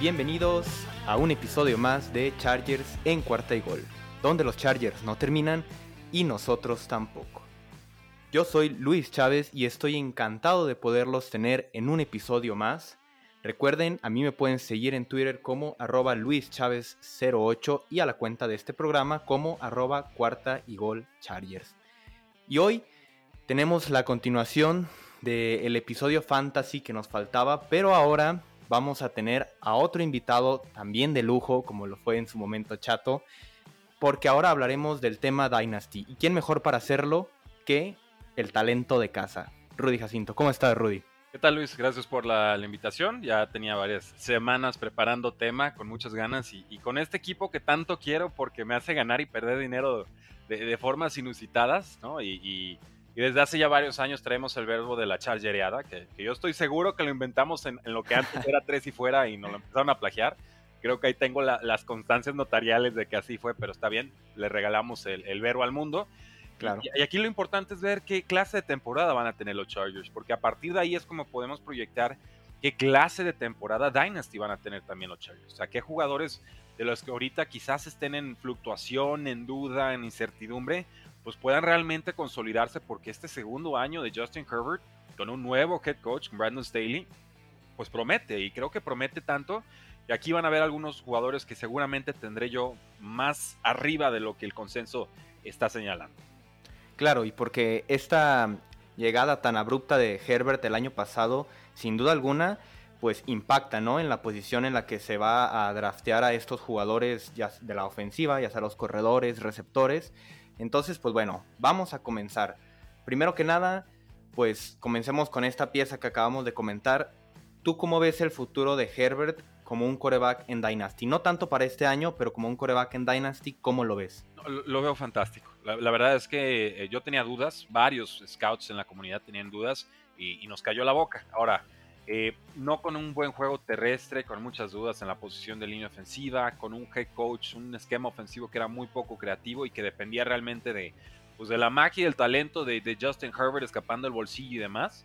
Bienvenidos a un episodio más de Chargers en cuarta y gol, donde los Chargers no terminan y nosotros tampoco. Yo soy Luis Chávez y estoy encantado de poderlos tener en un episodio más. Recuerden, a mí me pueden seguir en Twitter como arroba luischavez08 y a la cuenta de este programa como arroba cuarta y gol Chargers. Y hoy tenemos la continuación del episodio fantasy que nos faltaba, pero ahora vamos a tener a otro invitado también de lujo, como lo fue en su momento Chato, porque ahora hablaremos del tema Dynasty. ¿Y quién mejor para hacerlo que el talento de casa? Rudy Jacinto. ¿Cómo estás, Rudy? ¿Qué tal, Luis? Gracias por la, invitación. Ya tenía varias semanas preparando tema con muchas ganas y, con este equipo que tanto quiero porque me hace ganar y perder dinero de, formas inusitadas, ¿no? y y desde hace ya varios años traemos el verbo de la chargereada, que, que yo estoy seguro que lo inventamos en, lo que antes era tres y fuera y nos lo empezaron a plagiar. Creo que ahí tengo las constancias notariales de que así fue, pero está bien, le regalamos el, el verbo al mundo. Claro. Y, aquí lo importante es ver qué clase de temporada van a tener los Chargers, porque a partir de ahí es como podemos proyectar qué clase de temporada Dynasty van a tener también los Chargers. O sea, qué jugadores de los que ahorita quizás estén en fluctuación, en duda, en incertidumbre, pues puedan realmente consolidarse porque este segundo año de Justin Herbert con un nuevo head coach, Brandon Staley, pues promete y creo que promete tanto. Y aquí van a ver algunos jugadores que seguramente tendré yo más arriba de lo que el consenso está señalando. Claro, y porque esta llegada tan abrupta de Herbert el año pasado, sin duda alguna, pues impacta, ¿no? En la posición en la que se va a draftear a estos jugadores ya de la ofensiva, ya sea los corredores, receptores, entonces, pues bueno, vamos a comenzar. Primero que nada, pues comencemos con esta pieza que acabamos de comentar. ¿Tú cómo ves el futuro de Herbert como un coreback en Dynasty? No tanto para este año, pero como un coreback en Dynasty, ¿cómo lo ves? Lo, veo fantástico. La, verdad es que eh, yo tenía dudas, varios scouts en la comunidad tenían dudas y, y nos cayó la boca. Ahora, eh, no con un buen juego terrestre, con muchas dudas en la posición de línea ofensiva, con un head coach, un esquema ofensivo que era muy poco creativo y que dependía realmente de, pues de la magia y del talento de, Justin Herbert escapando el bolsillo y demás,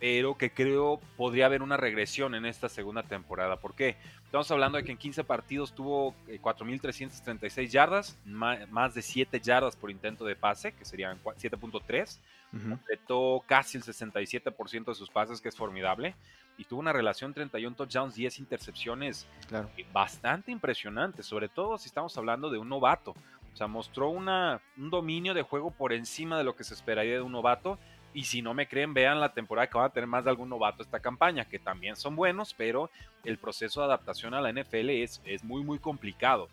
pero que creo podría haber una regresión en esta segunda temporada. ¿Por qué? Estamos hablando de que en 15 partidos tuvo 4.336 eh, yardas, más de 7 yardas por intento de pase, que serían 7.3. Completó casi el 67% de sus pases, que es formidable y tuvo una relación 31 touchdowns, 10 intercepciones eh, bastante impresionante, sobre todo si estamos hablando de un novato. O sea, mostró una, un dominio de juego por encima de lo que se esperaría de un novato. Y si no me creen, vean la temporada que van a tener más de algún novato esta campaña, que también son buenos, pero el proceso de adaptación a la NFL es, es muy, muy complicado.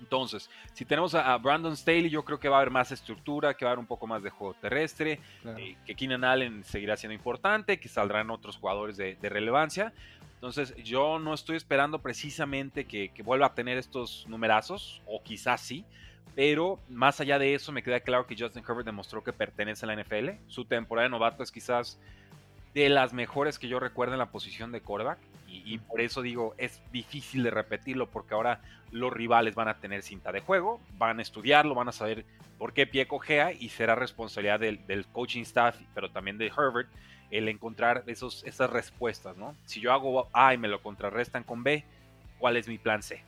Entonces, si tenemos a, Brandon Staley, yo creo que va a haber más estructura, que va a haber un poco más de juego terrestre, eh, que Keenan Allen seguirá siendo importante, que saldrán otros jugadores de, relevancia. Entonces, yo no estoy esperando precisamente que, vuelva a tener estos numerazos, o quizás sí, pero más allá de eso, me queda claro que Justin Herbert demostró que pertenece a la NFL. Su temporada de novato es quizás de las mejores que yo recuerdo en la posición de quarterback. Y, por eso digo, es difícil de repetirlo porque ahora los rivales van a tener cinta de juego, van a estudiarlo, van a saber por qué pie cojea y será responsabilidad del, coaching staff, pero también de Herbert, el encontrar esos, esas respuestas, ¿no? Si yo hago A y me lo contrarrestan con B, ¿cuál es mi plan C?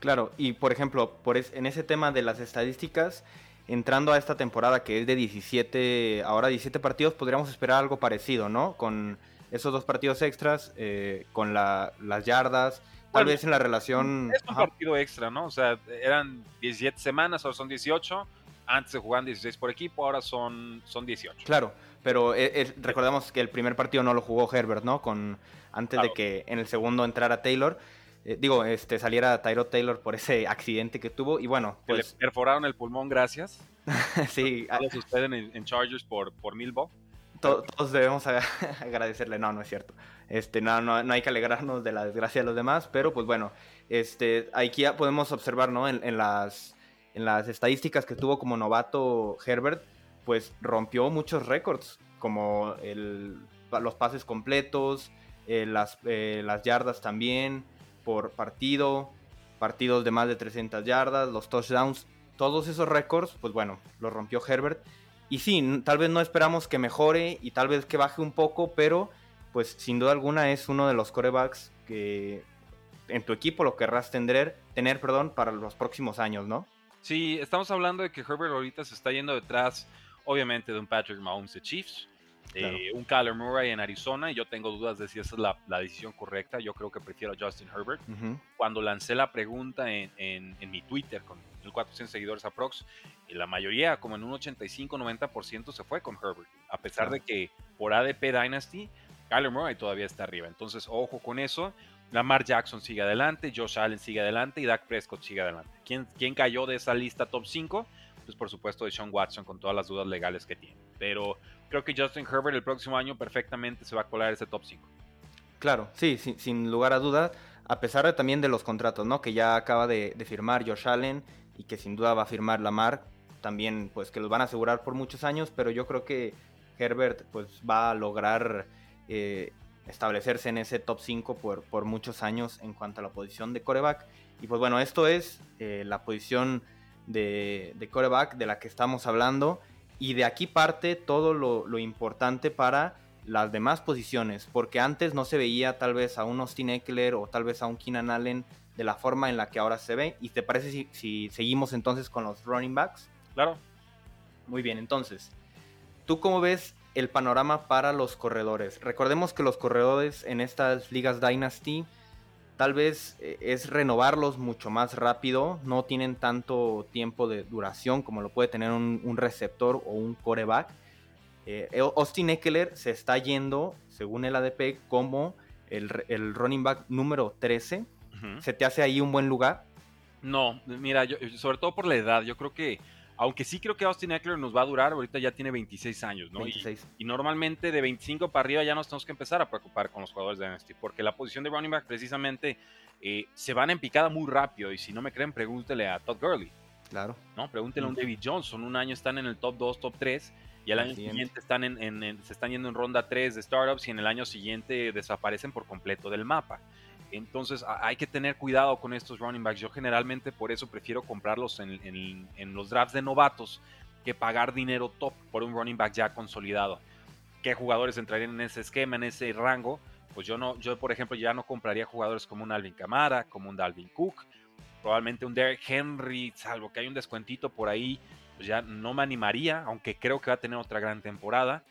Claro, y por ejemplo, por en ese tema de las estadísticas, entrando a esta temporada que es de 17, ahora 17 partidos, podríamos esperar algo parecido, ¿no? Con esos dos partidos extras, eh, con las yardas, tal vez en la relación... Es un partido extra, ¿no? O sea, eran 17 semanas, ahora son 18. Antes se jugaban 16 por equipo, ahora son, son 18. Claro, pero eh, recordemos que el primer partido no lo jugó Herbert, ¿no? Con, antes de que en el segundo entrara Taylor. Eh, digo, este, saliera Tyro Taylor por ese accidente que tuvo. Y bueno, pues. Le perforaron el pulmón, gracias. sí. Todos ustedes en, Chargers por, por Milbo. todos debemos agradecerle. No, no es cierto. Este, no, no, no, hay que alegrarnos de la desgracia de los demás, pero pues bueno, este, aquí ya podemos observar, ¿no? En, las, en las estadísticas que tuvo como novato Herbert, pues rompió muchos récords, como el, los pases completos, eh, las, eh, las yardas también por partido, partidos de más de 300 yardas, los touchdowns, todos esos récords, pues bueno, los rompió Herbert. Y sí, tal vez no esperamos que mejore y tal vez que baje un poco, pero pues sin duda alguna es uno de los corebacks que en tu equipo lo querrás tener, tener perdón, para los próximos años, ¿no? Sí, estamos hablando de que Herbert ahorita se está yendo detrás, obviamente, de un Patrick Mahomes de Chiefs, de un Kyler Murray en Arizona, y yo tengo dudas de si esa es la, decisión correcta. Yo creo que prefiero a Justin Herbert. Cuando lancé la pregunta en, en, mi Twitter con 400 seguidores aprox, y la mayoría, como en un 85-90%, se fue con Herbert, a pesar de que por ADP Dynasty, Kyler Murray todavía está arriba. Entonces, ojo con eso. Lamar Jackson sigue adelante, Josh Allen sigue adelante y Dak Prescott sigue adelante. ¿Quién, quién cayó de esa lista top 5? Pues por supuesto de Sean Watson con todas las dudas legales que tiene. Pero creo que Justin Herbert el próximo año perfectamente se va a colar ese top 5. Claro, sí, sin, lugar a dudas, a pesar de, también de los contratos, ¿no? Que ya acaba de, firmar Josh Allen y que sin duda va a firmar Lamar, también pues que los van a asegurar por muchos años, pero yo creo que Herbert pues va a lograr eh, establecerse en ese top 5 por, por, muchos años en cuanto a la posición de coreback. Y pues bueno, esto es eh, la posición de, de, coreback de la que estamos hablando. Y de aquí parte todo lo, importante para las demás posiciones, porque antes no se veía tal vez a un Austin Eckler o tal vez a un Keenan Allen de la forma en la que ahora se ve. ¿Y te parece si, si seguimos entonces con los running backs? Claro. Muy bien, entonces, ¿tú cómo ves el panorama para los corredores. Recordemos que los corredores en estas ligas Dynasty tal vez eh, es renovarlos mucho más rápido, no tienen tanto tiempo de duración como lo puede tener un, receptor o un coreback. Eh, Austin Eckler se está yendo, según el ADP, como el, running back número 13. ¿Se te hace ahí un buen lugar? No, mira, sobre todo por la edad, yo creo que aunque sí creo que Austin Eckler nos va a durar, ahorita ya tiene 26 años, ¿no? Y, normalmente de 25 para arriba ya nos tenemos que empezar a preocupar con los jugadores de Dynasty, porque la posición de running back precisamente eh, se van en picada muy rápido. Y si no me creen, pregúntele a Todd Gurley. Claro. ¿no? Pregúntele a un David Johnson. Un año están en el top 2, top 3. Y al año siguiente están en, se están yendo en ronda 3 de startups y en el año siguiente desaparecen por completo del mapa. Entonces hay que tener cuidado con estos running backs. Yo generalmente por eso prefiero comprarlos en, los drafts de novatos que pagar dinero top por un running back ya consolidado. ¿Qué jugadores entrarían en ese esquema, en ese rango? Pues yo no, yo por ejemplo ya no compraría jugadores como un Alvin Kamara, como un Dalvin Cook, probablemente un Derek Henry, salvo que hay un descuentito por ahí, pues ya no me animaría, aunque creo que va a tener otra gran temporada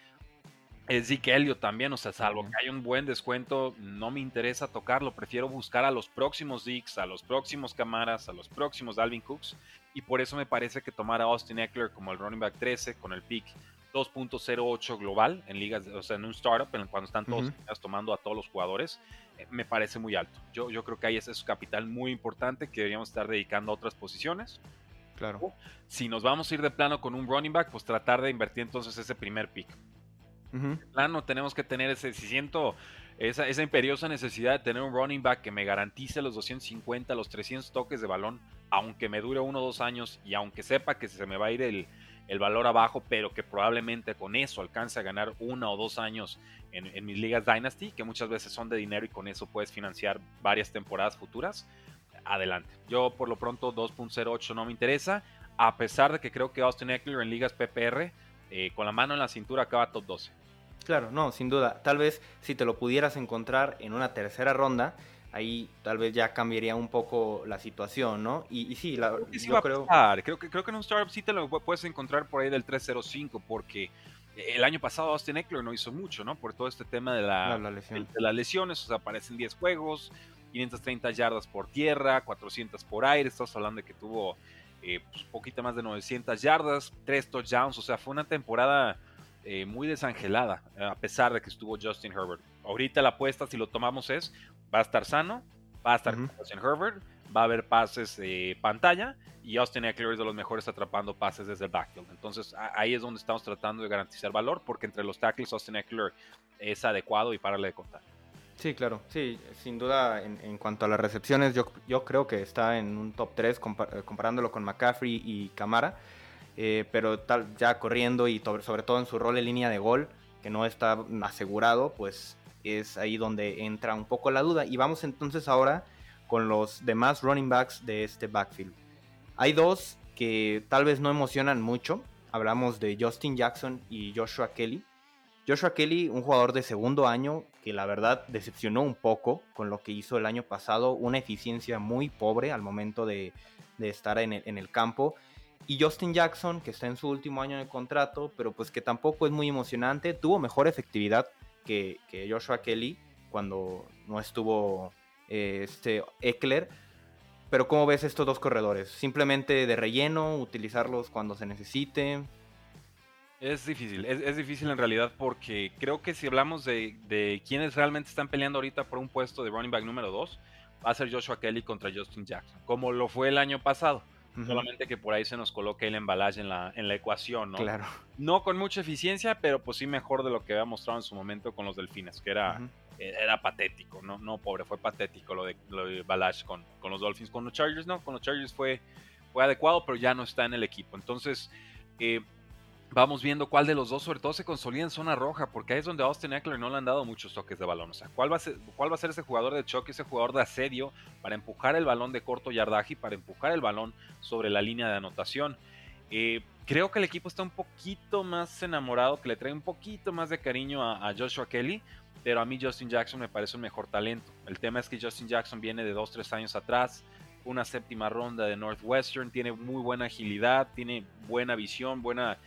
Zeke Elliott también, o sea, salvo que hay un buen descuento, no me interesa tocarlo, prefiero buscar a los próximos Zeeks, a los próximos Camaras, a los próximos Dalvin Cooks, y por eso me parece que tomar a Austin Eckler como el running back 13 con el pick 2.08 global en ligas, o sea, en un startup, en cuando están todos tomando a todos los jugadores, eh, me parece muy alto. Yo, yo creo que ahí ese es capital muy importante que deberíamos estar dedicando a otras posiciones. Claro. Si nos vamos a ir de plano con un running back, pues tratar de invertir entonces ese primer pick plano tenemos que tener ese, si siento esa, imperiosa necesidad de tener un running back que me garantice los 250, los 300 toques de balón, aunque me dure uno o dos años y aunque sepa que se me va a ir el, el valor abajo, pero que probablemente con eso alcance a ganar uno o dos años en, en, mis ligas Dynasty, que muchas veces son de dinero y con eso puedes financiar varias temporadas futuras. Adelante. Yo por lo pronto 2.08 no me interesa, a pesar de que creo que Austin Eckler en ligas PPR eh, con la mano en la cintura acaba top 12. Claro, no, sin duda. Tal vez si te lo pudieras encontrar en una tercera ronda, ahí tal vez ya cambiaría un poco la situación, ¿no? Y, sí, la, creo que yo creo... creo... que, creo que en un startup sí te lo puedes encontrar por ahí del 305, porque el año pasado Austin Eckler no hizo mucho, ¿no? Por todo este tema de, la, de, las lesiones, o sea, aparecen 10 juegos, 530 yardas por tierra, 400 por aire, estamos hablando de que tuvo eh, pues, poquito más de 900 yardas, 3 touchdowns, o sea, fue una temporada eh, muy desangelada, a pesar de que estuvo Justin Herbert. Ahorita la apuesta, si lo tomamos, es, va a estar sano, va a estar Justin Herbert, va a haber pases de pantalla y Austin Eckler es de los mejores atrapando pases desde el backfield. Entonces ahí es donde estamos tratando de garantizar valor porque entre los tackles Austin Eckler es adecuado y pararle de contar. Sí, claro, sí, sin duda en, cuanto a las recepciones yo, yo, creo que está en un top 3 eh, comparándolo con McCaffrey y Camara, eh, pero ya corriendo y sobre, todo en su rol en línea de gol, que no está asegurado, pues es ahí donde entra un poco la duda. Y vamos entonces ahora con los demás running backs de este backfield. Hay dos que tal vez no emocionan mucho, hablamos de Justin Jackson y Joshua Kelly. Joshua Kelly, un jugador de segundo año que la verdad decepcionó un poco con lo que hizo el año pasado, una eficiencia muy pobre al momento de, estar en el, campo. Y Justin Jackson, que está en su último año de contrato, pero pues que tampoco es muy emocionante, tuvo mejor efectividad que, Joshua Kelly cuando no estuvo eh, este Eckler. Pero ¿cómo ves estos dos corredores? ¿Simplemente de relleno, utilizarlos cuando se necesite? Es difícil, es, difícil en realidad porque creo que si hablamos de, de quienes realmente están peleando ahorita por un puesto de running back número 2, va a ser Joshua Kelly contra Justin Jackson, como lo fue el año pasado. Solamente que por ahí se nos coloque el embalaje en la, en la ecuación, ¿no? Claro. No con mucha eficiencia, pero pues sí mejor de lo que había mostrado en su momento con los Delfines, que era, e, era patético, ¿no? No, pobre, fue patético lo de, lo de Balazs con, con los Dolphins. Con los Chargers, no, con los Chargers fue, fue adecuado, pero ya no está en el equipo. Entonces, eh, vamos viendo cuál de los dos sobre todo se consolida en zona roja, porque ahí es donde Austin Eckler no le han dado muchos toques de balón. O sea, ¿cuál va a ser, cuál va a ser ese jugador de choque, ese jugador de asedio para empujar el balón de corto yardaje y para empujar el balón sobre la línea de anotación? Eh, creo que el equipo está un poquito más enamorado, que le trae un poquito más de cariño a, Joshua Kelly, pero a mí Justin Jackson me parece un mejor talento. El tema es que Justin Jackson viene de 2-3 años atrás, una séptima ronda de Northwestern, tiene muy buena agilidad, tiene buena visión, buena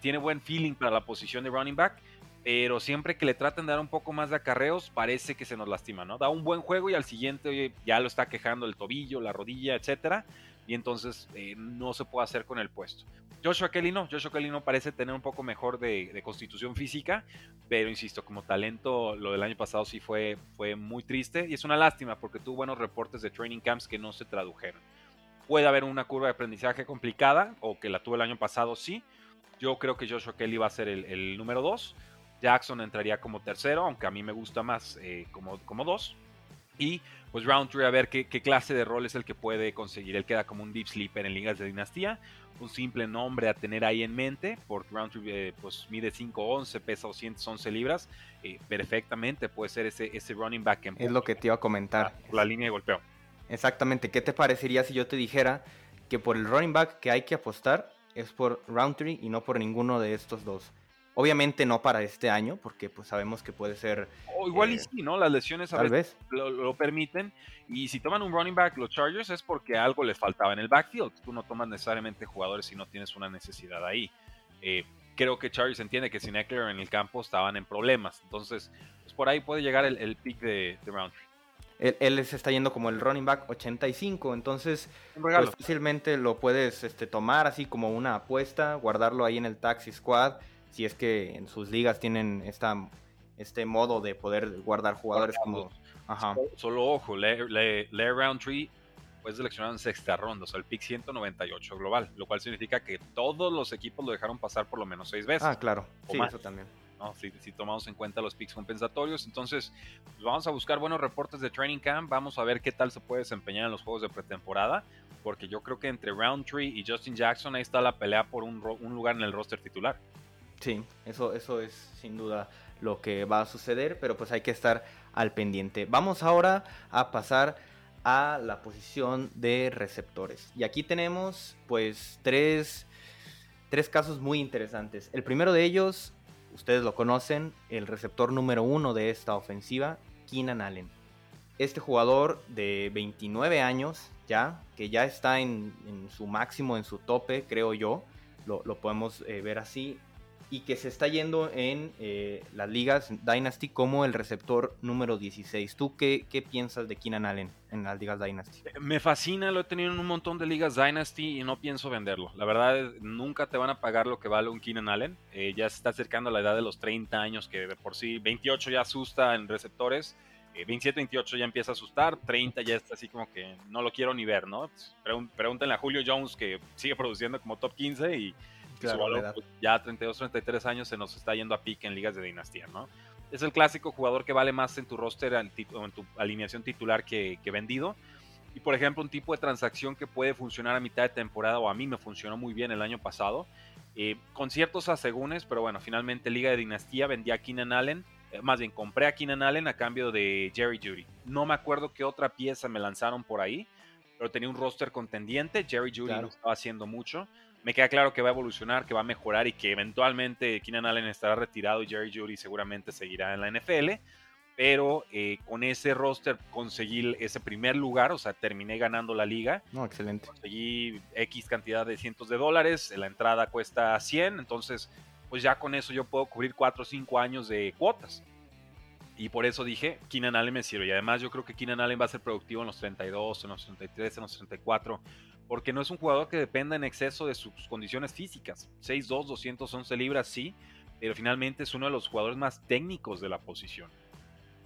tiene buen feeling para la posición de running back, pero siempre que le tratan de dar un poco más de acarreos, parece que se nos lastima, ¿no? Da un buen juego y al siguiente ya lo está quejando el tobillo, la rodilla, etcétera, y entonces eh, no se puede hacer con el puesto. Joshua Kelly no, Joshua Kelly no parece tener un poco mejor de, constitución física, pero insisto, como talento, lo del año pasado sí fue, fue muy triste y es una lástima porque tuvo buenos reportes de training camps que no se tradujeron. Puede haber una curva de aprendizaje complicada, o que la tuvo el año pasado, sí, yo creo que Joshua Kelly va a ser el, número 2. Jackson entraría como tercero, aunque a mí me gusta más eh, como, como dos. Y pues Roundtree a ver qué, clase de rol es el que puede conseguir. Él queda como un deep sleeper en ligas de dinastía. Un simple nombre a tener ahí en mente, porque Roundtree eh, pues mide 5'11, pesa 211 libras. Eh, perfectamente puede ser ese, ese running back. En es lo que te iba a comentar. la línea de golpeo. Exactamente. ¿Qué te parecería si yo te dijera que por el running back que hay que apostar es por Roundtree y no por ninguno de estos dos. Obviamente no para este año, porque pues sabemos que puede ser... O igual y eh, sí, ¿no? Las lesiones a tal veces Lo, permiten. Y si toman un running back los Chargers es porque algo les faltaba en el backfield. Tú no tomas necesariamente jugadores si no tienes una necesidad ahí. Eh, creo que Chargers entiende que sin Eckler en el campo estaban en problemas. Entonces, pues por ahí puede llegar el, pick de, de Roundtree él, se está yendo como el running back 85, entonces pues, fácilmente lo puedes este, tomar así como una apuesta, guardarlo ahí en el taxi squad, si es que en sus ligas tienen esta, este modo de poder guardar jugadores como... Ajá. Solo, ojo, Lair Roundtree fue seleccionado en sexta ronda, o sea, el pick 198 global, lo cual significa que todos los equipos lo dejaron pasar por lo menos seis veces. Ah, claro, sí, eso también. Si, tomamos en cuenta los picks compensatorios. Entonces, pues, vamos a buscar buenos reportes de Training Camp, vamos a ver qué tal se puede desempeñar en los juegos de pretemporada, porque yo creo que entre Roundtree y Justin Jackson ahí está la pelea por un, lugar en el roster titular. Sí, eso, eso es sin duda lo que va a suceder, pero pues hay que estar al pendiente. Vamos ahora a pasar a la posición de receptores. Y aquí tenemos pues tres, tres casos muy interesantes. El primero de ellos ustedes lo conocen, el receptor número uno de esta ofensiva, Keenan Allen. Este jugador de 29 años ya, que ya está en, su máximo, en su tope, creo yo, lo, podemos eh, ver así, y que se está yendo en eh, las ligas Dynasty como el receptor número 16. ¿Tú qué, qué, piensas de Keenan Allen en las ligas Dynasty? Eh, me fascina, lo he tenido en un montón de ligas Dynasty y no pienso venderlo. La verdad, nunca te van a pagar lo que vale un Keenan Allen. Eh, ya se está acercando a la edad de los 30 años, que de por sí 28 ya asusta en receptores. 27, 28 ya empieza a asustar, 30 ya está así como que no lo quiero ni ver, ¿no? Pregúntenle a Julio Jones que sigue produciendo como top 15 y pues, ya 32, 33 años se nos está yendo a pique en ligas de dinastía, ¿no? Es el clásico jugador que vale más en tu roster o en tu alineación titular que, vendido. Y por ejemplo, un tipo de transacción que puede funcionar a mitad de temporada, o a mí me funcionó muy bien el año pasado, eh, con ciertos asegúnes, pero bueno, finalmente Liga de Dinastía vendí a Keenan Allen, eh, más bien compré a Keenan Allen a cambio de Jerry Judy. No me acuerdo qué otra pieza me lanzaron por ahí, pero tenía un roster contendiente, Jerry Judy no estaba haciendo mucho me queda claro que va a evolucionar, que va a mejorar y que eventualmente Keenan Allen estará retirado y Jerry Judy seguramente seguirá en la NFL. pero eh, con ese roster conseguí ese primer lugar, o sea, terminé ganando la liga. No, excelente. Conseguí X cantidad de cientos de dólares, la entrada cuesta 100, entonces pues ya con eso yo puedo cubrir 4 o 5 años de cuotas. Y por eso dije, Keenan Allen me sirve. Y además yo creo que Keenan Allen va a ser productivo en los 32, en los 33, en los 34, porque no es un jugador que dependa en exceso de sus condiciones físicas. 6'2, 211 libras, sí, pero finalmente es uno de los jugadores más técnicos de la posición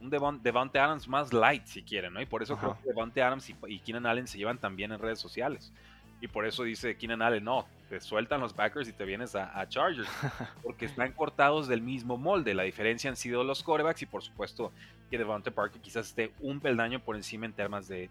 un Devante Adams más light, si quieren, ¿no? Y por eso creo que Devante Adams y, Keenan Allen se llevan también en redes sociales. Y por eso dice Keenan Allen, no, te sueltan los Packers y te vienes a, Chargers. Porque están cortados del mismo molde. La diferencia han sido los corebacks y por supuesto que Devante Parker quizás esté un peldaño por encima en temas de,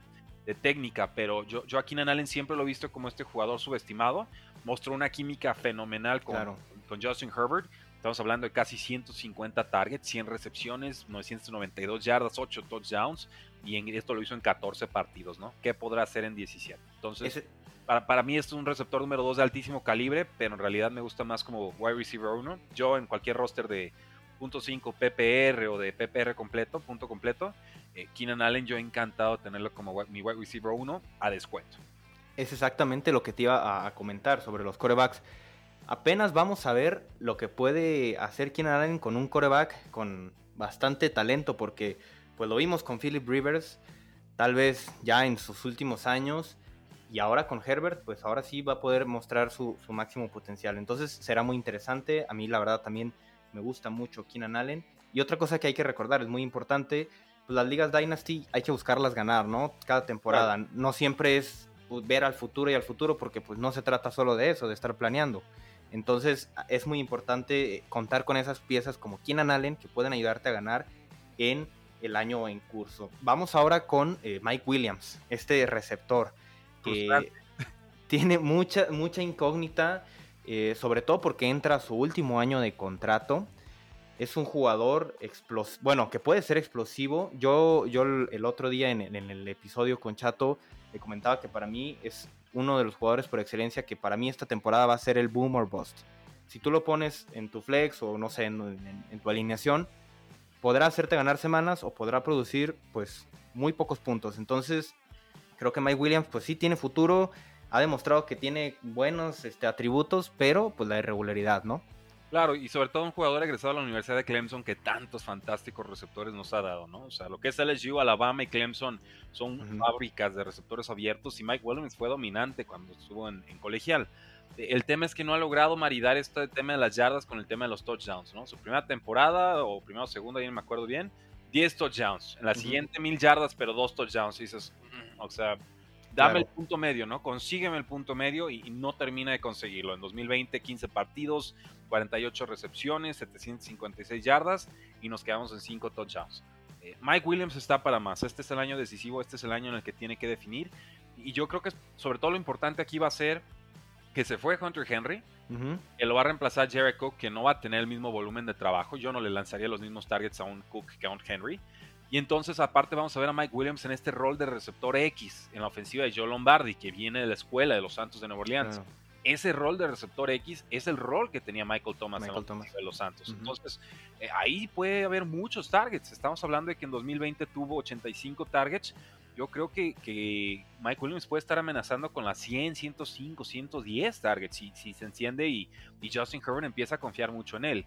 técnica. Pero yo, yo a Keenan Allen siempre lo he visto como este jugador subestimado. Mostró una química fenomenal con, con Justin Herbert Estamos hablando de casi 150 targets, 100 recepciones, 992 yardas, 8 touchdowns, y en, esto lo hizo en 14 partidos, ¿no? ¿Qué podrá hacer en 17? Entonces, para, para, mí es un receptor número 2 de altísimo calibre, pero en realidad me gusta más como wide receiver 1. Yo en cualquier roster de .5 PPR o de PPR completo, punto completo, eh, Keenan Allen yo encantado tenerlo como mi wide receiver 1 a descuento. Es exactamente lo que te iba a comentar sobre los corebacks apenas vamos a ver lo que puede hacer Keenan Allen con un coreback con bastante talento, porque pues lo vimos con Philip Rivers, tal vez ya en sus últimos años, y ahora con Herbert, pues ahora sí va a poder mostrar su, máximo potencial. Entonces será muy interesante. A mí la verdad también me gusta mucho Keenan Allen. Y otra cosa que hay que recordar, es muy importante, pues las ligas Dynasty hay que buscarlas ganar, ¿no? Cada temporada. No siempre es pues, ver al futuro y al futuro, porque pues no se trata solo de eso, de estar planeando. Entonces es muy importante contar con esas piezas como Keenan Allen que pueden ayudarte a ganar en el año en curso. Vamos ahora con eh, Mike Williams, este receptor que tiene mucha, mucha incógnita, eh, sobre todo porque entra a su último año de contrato. Es un jugador explosivo, bueno, que puede ser explosivo. Yo, yo el otro día en el episodio con Chato le comentaba que para mí es uno de los jugadores por excelencia que para mí esta temporada va a ser el boom or bust. Si tú lo pones en tu flex o no sé, en, tu alineación, podrá hacerte ganar semanas o podrá producir pues muy pocos puntos. Entonces, creo que Mike Williams pues sí tiene futuro, ha demostrado que tiene buenos este, atributos, pero pues la irregularidad, ¿no? Claro, y sobre todo un jugador egresado a la Universidad de Clemson que tantos fantásticos receptores nos ha dado, ¿no? O sea, lo que es LSU, Alabama y Clemson son fábricas de receptores abiertos y Mike Williams fue dominante cuando estuvo en, colegial. El tema es que no ha logrado maridar este tema de las yardas con el tema de los touchdowns, ¿no? Su primera temporada, o primera o segunda, ya no me acuerdo bien, 10 touchdowns. En la siguiente, mil yardas, pero dos touchdowns. Y dices, mm", o sea, dame el punto medio, ¿no? Consígueme el punto medio y, no termina de conseguirlo. En 2020, 15 partidos, 48 recepciones, 756 yardas y nos quedamos en 5 touchdowns. Eh, Mike Williams está para más. Este es el año decisivo, este es el año en el que tiene que definir. Y yo creo que sobre todo lo importante aquí va a ser que se fue Hunter Henry, que lo va a reemplazar Cook, que no va a tener el mismo volumen de trabajo. Yo no le lanzaría los mismos targets a un Cook que a un Henry. Y entonces, aparte, vamos a ver a Mike Williams en este rol de receptor X en la ofensiva de Joe Lombardi, que viene de la escuela de los Santos de Nueva Orleans. Ese rol de receptor X es el rol que tenía Michael Thomas en la de los Santos. Entonces, eh, ahí puede haber muchos targets. Estamos hablando de que en 2020 tuvo 85 targets. Yo creo que, que Mike Williams puede estar amenazando con las 100, 105, 110 targets si, si se enciende y, y Justin Herbert empieza a confiar mucho en él.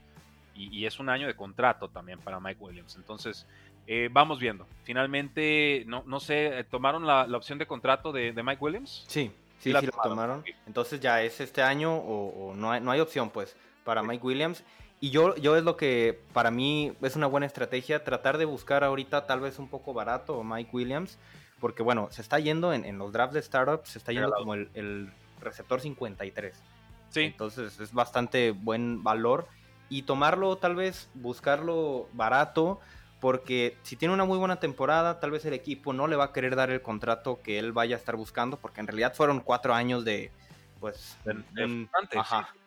Y, y, es un año de contrato también para Mike Williams. Entonces, eh, vamos viendo. Finalmente, no, no sé, ¿tomaron la, opción de contrato de, Mike Williams? Sí, sí, sí, lo tomaron. Entonces ya es este año o, no, hay, no hay opción pues para Mike Williams. Y yo, yo es lo que para mí es una buena estrategia, tratar de buscar ahorita tal vez un poco barato Mike Williams, porque bueno, se está yendo en, los drafts de startups, se está yendo como el, el receptor 53. Sí. Entonces es bastante buen valor. Y tomarlo, tal vez, buscarlo barato, porque si tiene una muy buena temporada, tal vez el equipo no le va a querer dar el contrato que él vaya a estar buscando, porque en realidad fueron cuatro años de, pues, de,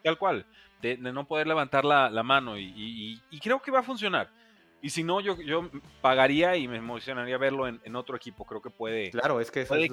tal cual, de, no poder levantar la, mano y, creo que va a funcionar. Y si no, yo, yo pagaría y me emocionaría verlo en, otro equipo. Creo que puede. Claro, es que puede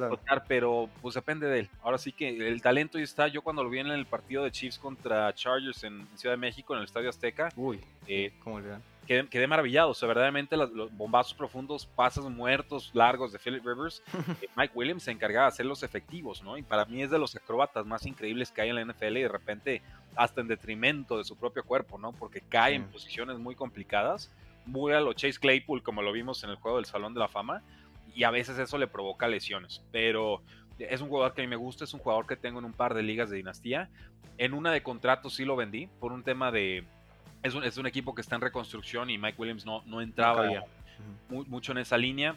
pero pues depende de él. Ahora sí que el talento ya está. Yo cuando lo vi en el partido de Chiefs contra Chargers en Ciudad de México, en el Estadio Azteca. Uy, eh, ¿cómo le dan? Quedé, maravillado. O sea, verdaderamente los, bombazos profundos, pases muertos, largos de Philip Rivers, eh, Mike Williams se encargaba de hacerlos efectivos, ¿no? Y para mí es de los acróbatas más increíbles que hay en la NFL y de repente hasta en detrimento de su propio cuerpo, ¿no? Porque cae en posiciones muy complicadas, muy a lo Chase Claypool, como lo vimos en el juego del Salón de la Fama, y a veces eso le provoca lesiones. Pero es un jugador que a mí me gusta, es un jugador que tengo en un par de ligas de dinastía. En una de contrato sí lo vendí por un tema de es un, es un, equipo que está en reconstrucción y Mike Williams no, no entraba mucho en esa línea.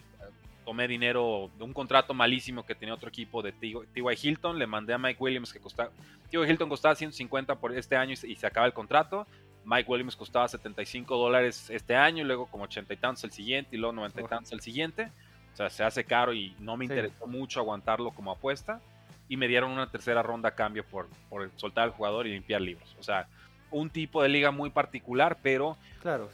Tomé dinero de un contrato malísimo que tenía otro equipo de T.Y. Hilton. Le mandé a Mike Williams que costaba. T.Y. Hilton costaba 150 por este año y, se acaba el contrato. Mike Williams costaba 75 dólares este año, y luego como 80 y tantos el siguiente, y luego 90 y tantos el siguiente. O sea, se hace caro y no me interesó mucho aguantarlo como apuesta. Y me dieron una tercera ronda a cambio por, por soltar al jugador y limpiar libros. O sea, un tipo de liga muy particular, pero claro,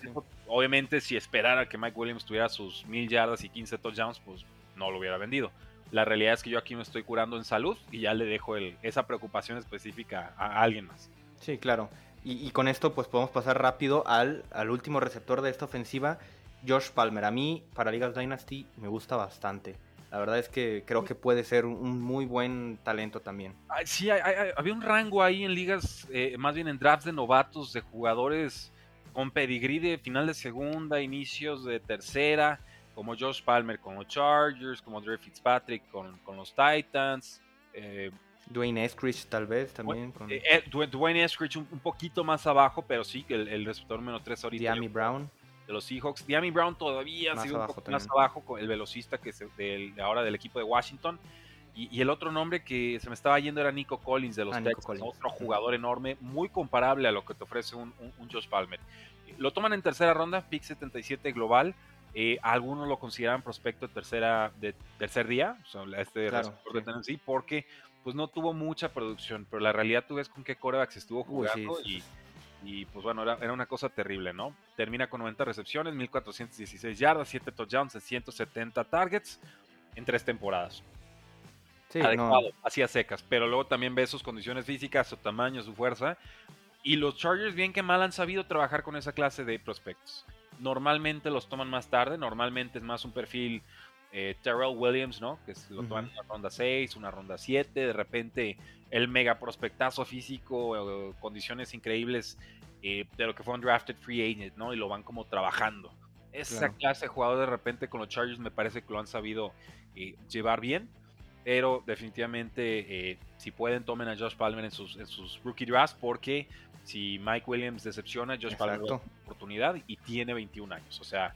obviamente si esperara que Mike Williams tuviera sus mil yardas y 15 touchdowns, pues no lo hubiera vendido. La realidad es que yo aquí me estoy curando en salud y ya le dejo el, esa preocupación específica a, alguien más. Sí, claro. Y, con esto pues podemos pasar rápido al, al último receptor de esta ofensiva, Josh Palmer. A mí, para Ligas Dynasty, me gusta bastante. La verdad es que creo que puede ser un muy buen talento también. Sí, había un rango ahí en ligas, eh, más bien en drafts de novatos, de jugadores con pedigrí de final de segunda, inicios de tercera, como Josh Palmer con los Chargers, como Dre Fitzpatrick con, los Titans. Eh, Dwayne Eskridge tal vez también. Eh, Dwayne Eskridge un, poquito más abajo, pero sí, el, el receptor menos tres ahorita. Diami Brown de los Seahawks. Diami Brown todavía ha sido un poco más abajo, con el velocista que es de ahora del equipo de Washington. Y, el otro nombre que se me estaba yendo era Nico Collins de los ah, Texans, otro jugador enorme, muy comparable a lo que te ofrece un, Josh Palmer. Lo toman en tercera ronda, pick 77 global. Eh, algunos lo consideran prospecto de tercera de tercer día, este claro, de Tennessee, porque pues no tuvo mucha producción, pero la realidad tú ves con qué corebacks estuvo jugando y y pues bueno, era, una cosa terrible, ¿no? Termina con 90 recepciones, 1416 yardas, 7 touchdowns 170 targets en tres temporadas. Sí, Adecuado, hacía secas, pero luego también ve sus condiciones físicas, su tamaño, su fuerza. Y los Chargers, bien que mal, han sabido trabajar con esa clase de prospectos. Normalmente los toman más tarde, normalmente es más un perfil eh, Terrell Williams, ¿no? Que lo toman en una ronda 6, una ronda 7, de repente el mega prospectazo físico, condiciones increíbles eh, de lo que fue un drafted free agent, ¿no? Y lo van como trabajando. Esa clase de jugador de repente con los Chargers me parece que lo han sabido eh, llevar bien, pero definitivamente eh, si pueden tomen a Josh Palmer en sus, en sus rookie drafts porque si Mike Williams decepciona, Josh Palmer tiene oportunidad y tiene 21 años, o sea,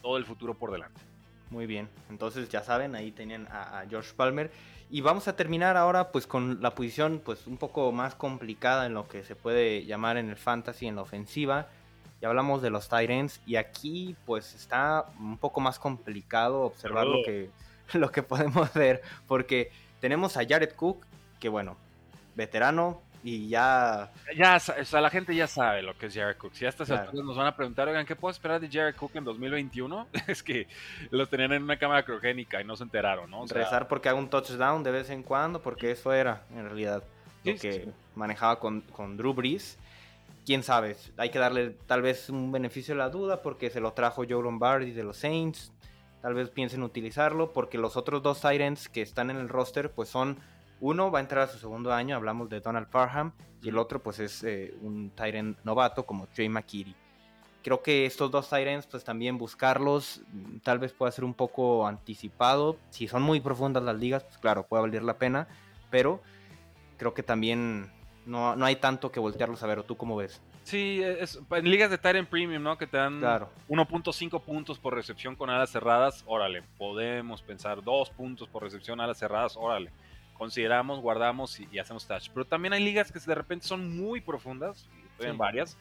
todo el futuro por delante. Muy bien, entonces ya saben, ahí tenían a, a Josh Palmer. Y vamos a terminar ahora pues con la posición pues un poco más complicada en lo que se puede llamar en el fantasy, en la ofensiva. Ya hablamos de los Tyrants y aquí pues está un poco más complicado observar lo, que, lo que podemos ver porque tenemos a Jared Cook que bueno, veterano, y ya... Ya, o sea, la gente ya sabe lo que es Jared Cook. Si a estas alturas nos van a preguntar, oigan, ¿qué puedo esperar de Jared Cook en 2021? es que los tenían en una cámara criogénica y no se enteraron, ¿no? O Rezar porque haga un touchdown de vez en cuando, porque eso era, en realidad, lo que manejaba con, con Drew Brees. Quién sabe, hay que darle tal vez un beneficio de la duda porque se lo trajo Joe Lombardi de los Saints. Tal vez piensen utilizarlo porque los otros dos Tyrants que están en el roster pues son uno va a entrar a su segundo año, hablamos de Donald Parham, y el otro pues es eh, un Tyrant novato como Trey McKitty. Creo que estos dos Tyrants pues también buscarlos mm, tal vez pueda ser un poco anticipado. Si son muy profundas las ligas, pues claro, puede valer la pena, pero creo que también no, no hay tanto que voltearlos a ver. ¿O tú cómo ves? Sí, es, en ligas de Tyrant Premium, ¿no? Que te dan 1.5 puntos por recepción con alas cerradas, órale. Podemos pensar 2 puntos por recepción alas cerradas, órale consideramos, guardamos y, hacemos touch. Pero también hay ligas que de repente son muy profundas, estoy en varias.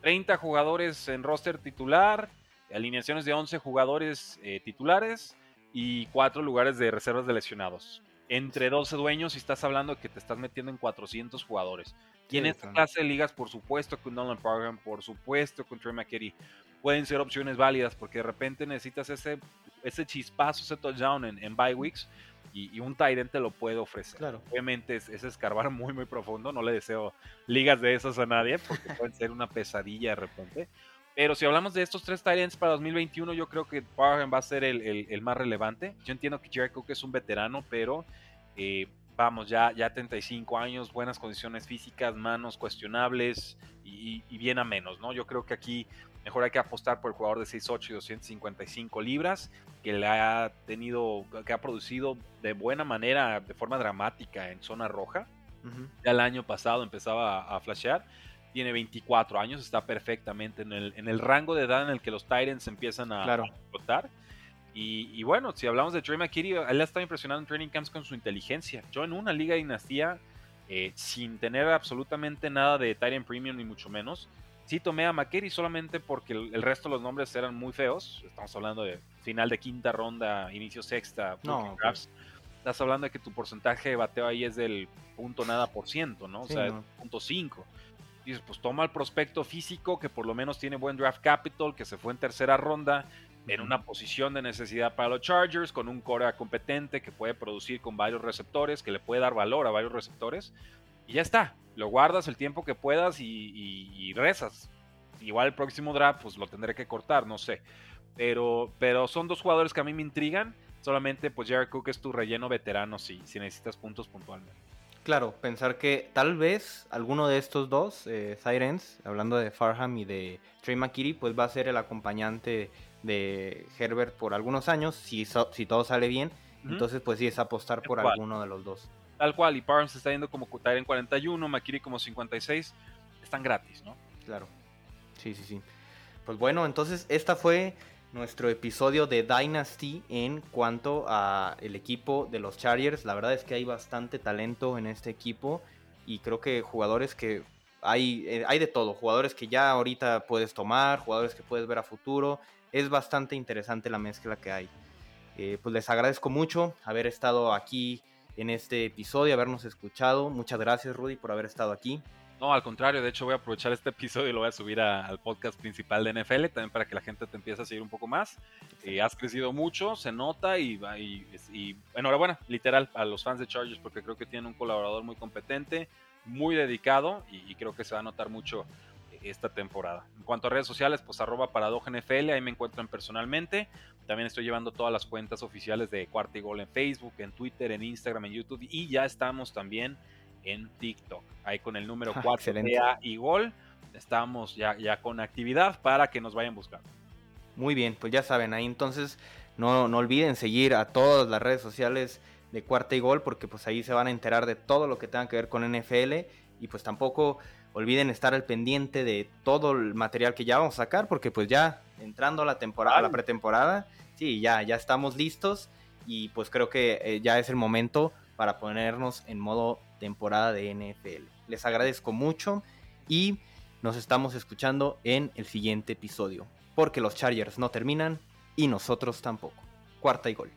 30 jugadores en roster titular, alineaciones de 11 jugadores eh, titulares y 4 lugares de reservas de lesionados. Entre 12 dueños y estás hablando que te estás metiendo en 400 jugadores. Y en esta clase de ligas, por supuesto, con Nolan Program, por supuesto, con Trey McKitty, pueden ser opciones válidas porque de repente necesitas ese, ese chispazo, ese touchdown en, en bye weeks y, un Tyrant te lo puede ofrecer. Claro. Obviamente es, escarbar muy, muy profundo. No le deseo ligas de esas a nadie porque pueden ser una pesadilla de repente. Pero si hablamos de estos tres Titans para 2021, yo creo que Parham va a ser el, más relevante. Yo entiendo que Jared Cook es un veterano, pero eh, vamos, ya, ya 35 años, buenas condiciones físicas, manos cuestionables y, bien a menos, ¿no? Yo creo que aquí mejor hay que apostar por el jugador de 6'8 y 255 libras, que le ha tenido, que ha producido de buena manera, de forma dramática en zona roja. Ya el año pasado empezaba a, a flashear tiene 24 años, está perfectamente en el, en el rango de edad en el que los Titans empiezan a, explotar. Y, bueno, si hablamos de Trey McKitty, él ha estado impresionado en training camps con su inteligencia. Yo en una liga de dinastía, eh, sin tener absolutamente nada de Titan Premium ni mucho menos, sí tomé a McKitty solamente porque el, resto de los nombres eran muy feos. Estamos hablando de final de quinta ronda, inicio sexta, no, drafts. Estás hablando de que tu porcentaje de bateo ahí es del punto nada por ciento, ¿no? O sea, punto cinco dices, pues toma el prospecto físico que por lo menos tiene buen draft capital, que se fue en tercera ronda, en una posición de necesidad para los Chargers, con un core competente que puede producir con varios receptores, que le puede dar valor a varios receptores, y ya está. Lo guardas el tiempo que puedas y, rezas. Igual el próximo draft, pues lo tendré que cortar, no sé. Pero, pero son dos jugadores que a mí me intrigan. Solamente, pues Jared Cook es tu relleno veterano si, si necesitas puntos puntualmente. Claro, pensar que tal vez alguno de estos dos, eh, Sirens, hablando de Farham y de Trey McKitty, pues va a ser el acompañante de Herbert por algunos años, si, si todo sale bien. Entonces, pues sí, es apostar por alguno de los dos. Tal cual, y se está yendo como en 41, McKitty como 56. Están gratis, ¿no? Claro. Sí, sí, sí. Pues bueno, entonces esta fue nuestro episodio de Dynasty en cuanto a el equipo de los Chargers. La verdad es que hay bastante talento en este equipo y creo que jugadores que hay, eh, hay de todo, jugadores que ya ahorita puedes tomar, jugadores que puedes ver a futuro. Es bastante interesante la mezcla que hay. Eh, pues les agradezco mucho haber estado aquí en este episodio, habernos escuchado. Muchas gracias Rudy por haber estado aquí. No, al contrario, de hecho voy a aprovechar este episodio y lo voy a subir al podcast principal de NFL, también para que la gente te empiece a seguir un poco más. Eh, has crecido mucho, se nota y, y, y, enhorabuena, literal, a los fans de Chargers, porque creo que tienen un colaborador muy competente, muy dedicado y, creo que se va a notar mucho esta temporada. En cuanto a redes sociales, pues arroba NFL, ahí me encuentran personalmente. También estoy llevando todas las cuentas oficiales de Cuarta y Gol en Facebook, en Twitter, en Instagram, en YouTube y ya estamos también en TikTok. Ahí con el número 4 ah, y gol. Estamos ya, ya con actividad para que nos vayan buscando. Muy bien, pues ya saben, ahí entonces no, no olviden seguir a todas las redes sociales de Cuarta y Gol porque pues ahí se van a enterar de todo lo que tenga que ver con NFL y pues tampoco olviden estar al pendiente de todo el material que ya vamos a sacar porque pues ya entrando a la temporada, a la pretemporada, sí, ya, ya estamos listos y pues creo que eh, ya es el momento para ponernos en modo temporada de NFL. Les agradezco mucho y nos estamos escuchando en el siguiente episodio, porque los Chargers no terminan y nosotros tampoco. Cuarta y gol.